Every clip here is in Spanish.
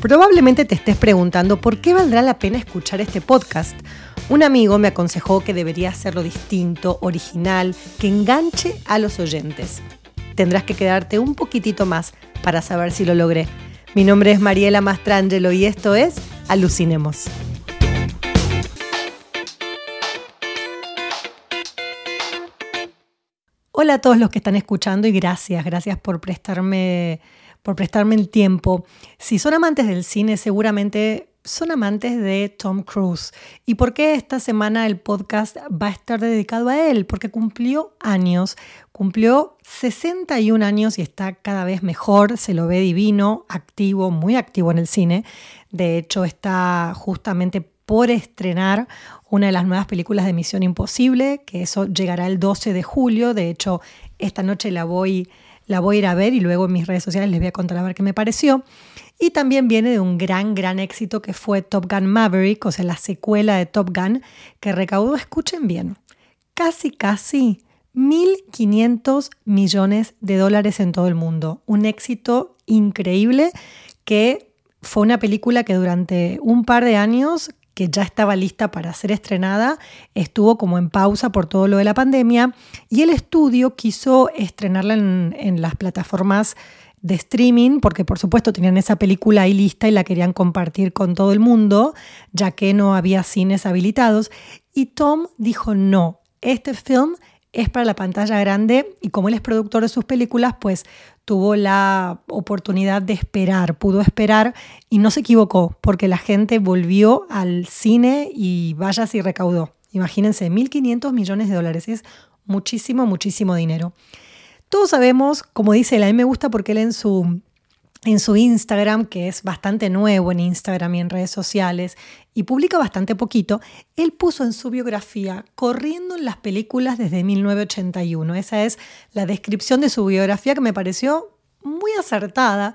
Probablemente te estés preguntando por qué valdrá la pena escuchar este podcast. Un amigo me aconsejó que debería hacerlo distinto, original, que enganche a los oyentes. Tendrás que quedarte un poquitito más para saber si lo logré. Mi nombre es Mariela Mastrangelo y esto es Alucinemos. Hola a todos los que están escuchando y gracias, gracias por prestarme, por prestarme el tiempo. Si son amantes del cine, seguramente son amantes de Tom Cruise. ¿Y por qué esta semana el podcast va a estar dedicado a él? Porque cumplió años, cumplió 61 años y está cada vez mejor, se lo ve divino, activo, muy activo en el cine. De hecho, está justamente por estrenar una de las nuevas películas de Misión Imposible, que eso llegará el 12 de julio. De hecho, esta noche la voy, la voy a ir a ver y luego en mis redes sociales les voy a contar a ver qué me pareció. Y también viene de un gran, gran éxito que fue Top Gun Maverick, o sea, la secuela de Top Gun, que recaudó, escuchen bien, casi, casi 1.500 millones de dólares en todo el mundo. Un éxito increíble que fue una película que durante un par de años que ya estaba lista para ser estrenada, estuvo como en pausa por todo lo de la pandemia y el estudio quiso estrenarla en, las plataformas de streaming, porque por supuesto tenían esa película ahí lista y la querían compartir con todo el mundo, ya que no había cines habilitados. Y Tom dijo, no, este film es para la pantalla grande y como él es productor de sus películas, pues tuvo la oportunidad de esperar, pudo esperar y no se equivocó porque la gente volvió al cine y vaya si recaudó. Imagínense, 1.500 millones de dólares es muchísimo, muchísimo dinero. Todos sabemos, como dice él, a mí me gusta porque él en su en su Instagram, que es bastante nuevo en Instagram y en redes sociales, y publica bastante poquito, él puso en su biografía corriendo en las películas desde 1981. Esa es la descripción de su biografía que me pareció muy acertada,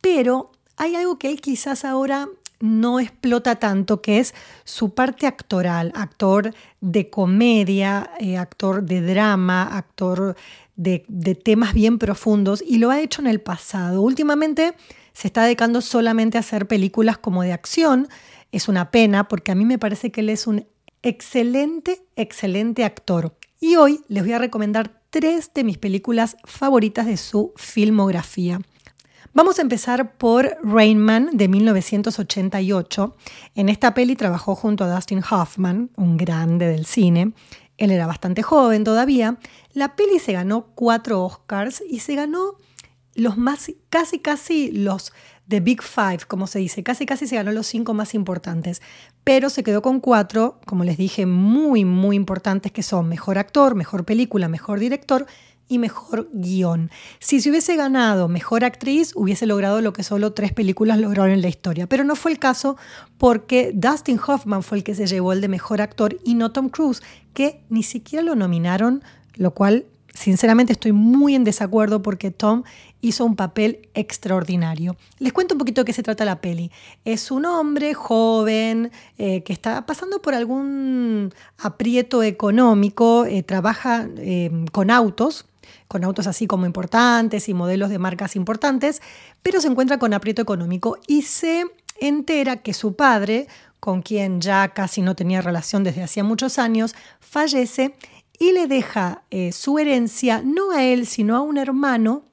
pero hay algo que él quizás ahora no explota tanto, que es su parte actoral, actor de comedia, eh, actor de drama, actor de, temas bien profundos y lo ha hecho en el pasado. Últimamente se está dedicando solamente a hacer películas como de acción. Es una pena porque a mí me parece que él es un excelente, excelente actor. Y hoy les voy a recomendar tres de mis películas favoritas de su filmografía. Vamos a empezar por Rain Man de 1988. En esta peli trabajó junto a Dustin Hoffman, un grande del cine. Él era bastante joven todavía. La peli se ganó cuatro Oscars y se ganó los más, casi, casi los The Big Five, como se dice, casi, casi se ganó los cinco más importantes, pero se quedó con cuatro, como les dije, muy, muy importantes, que son Mejor Actor, Mejor Película, Mejor Director y mejor guion. Si se hubiese ganado mejor actriz, hubiese logrado lo que solo tres películas lograron en la historia. Pero no fue el caso porque Dustin Hoffman fue el que se llevó el de mejor actor y no Tom Cruise, que ni siquiera lo nominaron, lo cual sinceramente estoy muy en desacuerdo porque Tom hizo un papel extraordinario. Les cuento un poquito de qué se trata la peli. Es un hombre joven eh, que está pasando por algún aprieto económico, eh, trabaja eh, con autos, con autos así como importantes y modelos de marcas importantes, pero se encuentra con aprieto económico y se entera que su padre, con quien ya casi no tenía relación desde hacía muchos años, fallece y le deja eh, su herencia no a él, sino a un hermano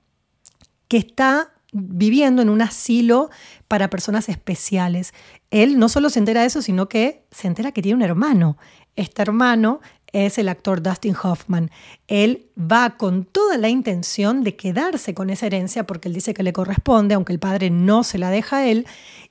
que está viviendo en un asilo para personas especiales. Él no solo se entera de eso, sino que se entera que tiene un hermano. Este hermano es el actor Dustin Hoffman. Él va con toda la intención de quedarse con esa herencia porque él dice que le corresponde, aunque el padre no se la deja a él,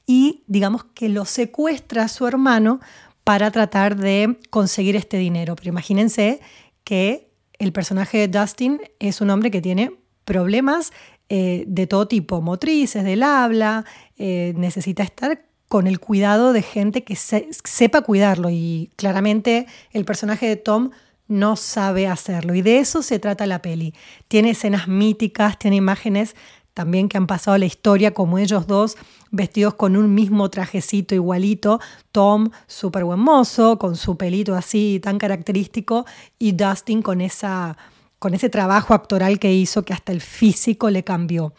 y digamos que lo secuestra a su hermano para tratar de conseguir este dinero. Pero imagínense que el personaje de Dustin es un hombre que tiene problemas eh, de todo tipo, motrices, del habla, eh, necesita estar con el cuidado de gente que sepa cuidarlo y claramente el personaje de Tom no sabe hacerlo y de eso se trata la peli. Tiene escenas míticas, tiene imágenes también que han pasado la historia como ellos dos vestidos con un mismo trajecito igualito, Tom súper buen mozo, con su pelito así tan característico y Dustin con, esa, con ese trabajo actoral que hizo que hasta el físico le cambió.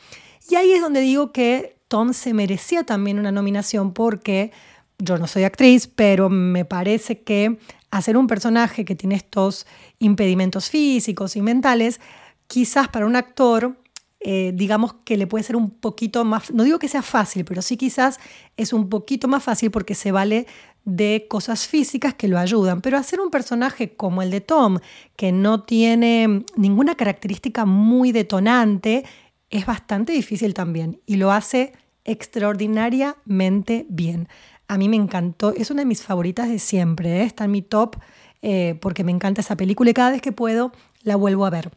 Y ahí es donde digo que Tom se merecía también una nominación porque yo no soy actriz, pero me parece que hacer un personaje que tiene estos impedimentos físicos y mentales, quizás para un actor, eh, digamos que le puede ser un poquito más, no digo que sea fácil, pero sí quizás es un poquito más fácil porque se vale de cosas físicas que lo ayudan. Pero hacer un personaje como el de Tom, que no tiene ninguna característica muy detonante, es bastante difícil también y lo hace extraordinariamente bien. A mí me encantó, es una de mis favoritas de siempre, ¿eh? está en mi top eh, porque me encanta esa película y cada vez que puedo la vuelvo a ver.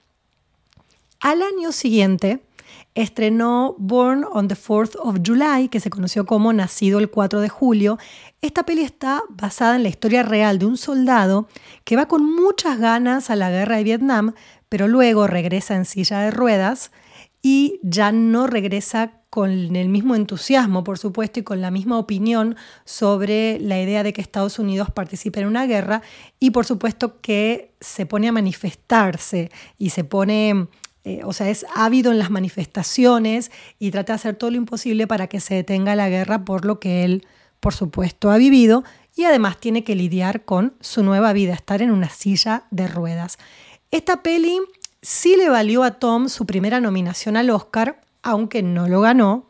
Al año siguiente estrenó Born on the 4th of July, que se conoció como Nacido el 4 de julio. Esta peli está basada en la historia real de un soldado que va con muchas ganas a la guerra de Vietnam, pero luego regresa en silla de ruedas y ya no regresa con el mismo entusiasmo, por supuesto, y con la misma opinión sobre la idea de que Estados Unidos participe en una guerra y, por supuesto, que se pone a manifestarse y se pone, eh, o sea, es ávido en las manifestaciones y trata de hacer todo lo imposible para que se detenga la guerra por lo que él, por supuesto, ha vivido y además tiene que lidiar con su nueva vida, estar en una silla de ruedas. Esta peli sí le valió a Tom su primera nominación al Oscar, aunque no lo ganó.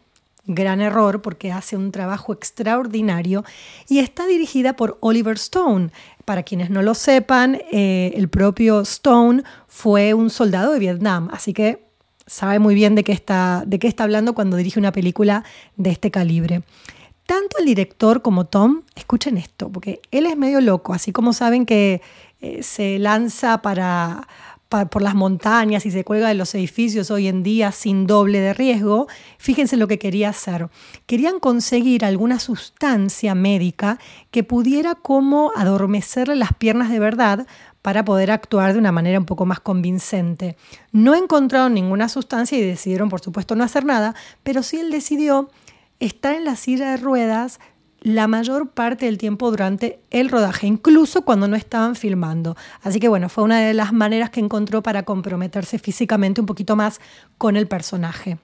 Gran error porque hace un trabajo extraordinario y está dirigida por Oliver Stone. Para quienes no lo sepan, eh, el propio Stone fue un soldado de Vietnam, así que sabe muy bien de qué, está, de qué está hablando cuando dirige una película de este calibre. Tanto el director como Tom, escuchen esto, porque él es medio loco, así como saben que eh, se lanza para, por las montañas y se cuelga de los edificios hoy en día sin doble de riesgo, fíjense lo que quería hacer. Querían conseguir alguna sustancia médica que pudiera como adormecerle las piernas de verdad para poder actuar de una manera un poco más convincente. No encontraron ninguna sustancia y decidieron, por supuesto, no hacer nada, pero sí él decidió estar en la silla de ruedas la mayor parte del tiempo durante el rodaje, incluso cuando no estaban filmando. Así que bueno, fue una de las maneras que encontró para comprometerse físicamente un poquito más con el personaje.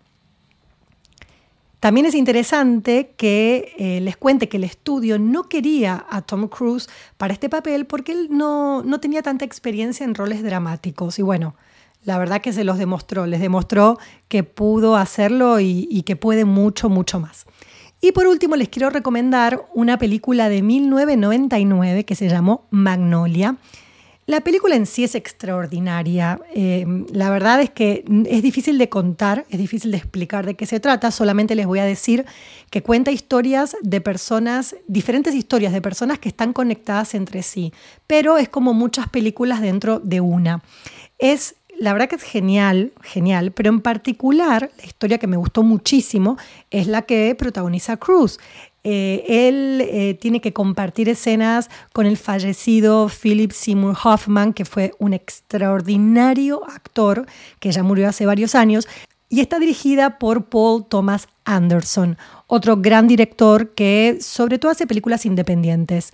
También es interesante que eh, les cuente que el estudio no quería a Tom Cruise para este papel porque él no, tenía tanta experiencia en roles dramáticos. Y bueno, la verdad que se los demostró, les demostró que pudo hacerlo y que puede mucho, mucho más. Y por último les quiero recomendar una película de 1999 que se llamó Magnolia. La película en sí es extraordinaria. Eh, la verdad es que es difícil de contar, es difícil de explicar de qué se trata. Solamente les voy a decir que cuenta historias de personas, diferentes historias de personas que están conectadas entre sí. Pero es como muchas películas dentro de una. Es la verdad que es genial, genial, pero en particular la historia que me gustó muchísimo es la que protagoniza Cruz. Eh, él eh, tiene que compartir escenas con el fallecido Philip Seymour Hoffman, que fue un extraordinario actor que ya murió hace varios años, y está dirigida por Paul Thomas Anderson, otro gran director que sobre todo hace películas independientes.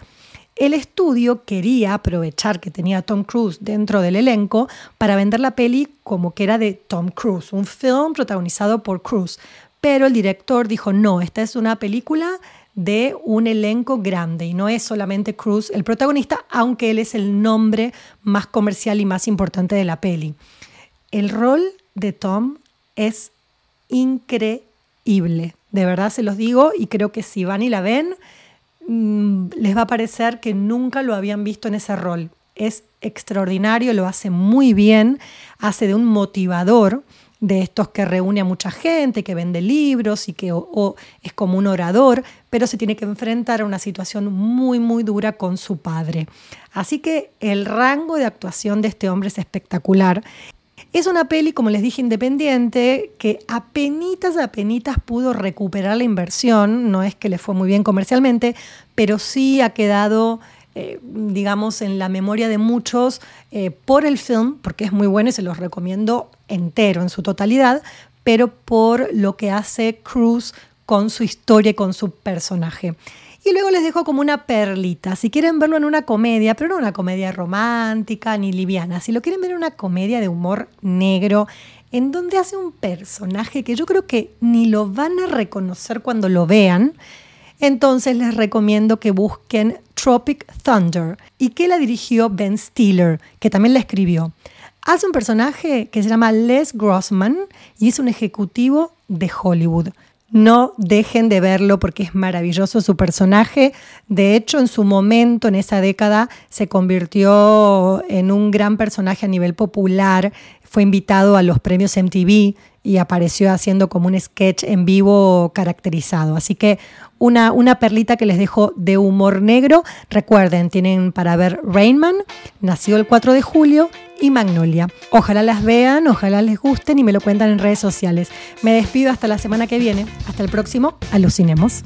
El estudio quería aprovechar que tenía a Tom Cruise dentro del elenco para vender la peli como que era de Tom Cruise, un film protagonizado por Cruise. Pero el director dijo, no, esta es una película de un elenco grande y no es solamente Cruise el protagonista, aunque él es el nombre más comercial y más importante de la peli. El rol de Tom es increíble, de verdad se los digo y creo que si van y la ven, Mm, les va a parecer que nunca lo habían visto en ese rol. Es extraordinario, lo hace muy bien, hace de un motivador de estos que reúne a mucha gente, que vende libros y que es como un orador, pero se tiene que enfrentar a una situación muy, muy dura con su padre. Así que el rango de actuación de este hombre es espectacular. Es una peli, como les dije, independiente, que apenas, apenas pudo recuperar la inversión, no es que le fue muy bien comercialmente, pero sí ha quedado, eh, digamos, en la memoria de muchos eh, por el film, porque es muy bueno y se los recomiendo entero, en su totalidad, pero por lo que hace Cruz con su historia y con su personaje. Y luego les dejo como una perlita. Si quieren verlo en una comedia, pero no una comedia romántica ni liviana, si lo quieren ver en una comedia de humor negro, en donde hace un personaje que yo creo que ni lo van a reconocer cuando lo vean. Entonces les recomiendo que busquen Tropic Thunder y que la dirigió Ben Stiller, que también la escribió. Hace un personaje que se llama Les Grossman y es un ejecutivo de Hollywood. No dejen de verlo porque es maravilloso su personaje. De hecho, en su momento, en esa década, se convirtió en un gran personaje a nivel popular. Fue invitado a los premios MTV y apareció haciendo como un sketch en vivo caracterizado. Así que una, una perlita que les dejo de humor negro. Recuerden, tienen para ver Rainman, nació el 4 de julio, y Magnolia. Ojalá las vean, ojalá les gusten y me lo cuentan en redes sociales. Me despido hasta la semana que viene. Hasta el próximo. Alucinemos.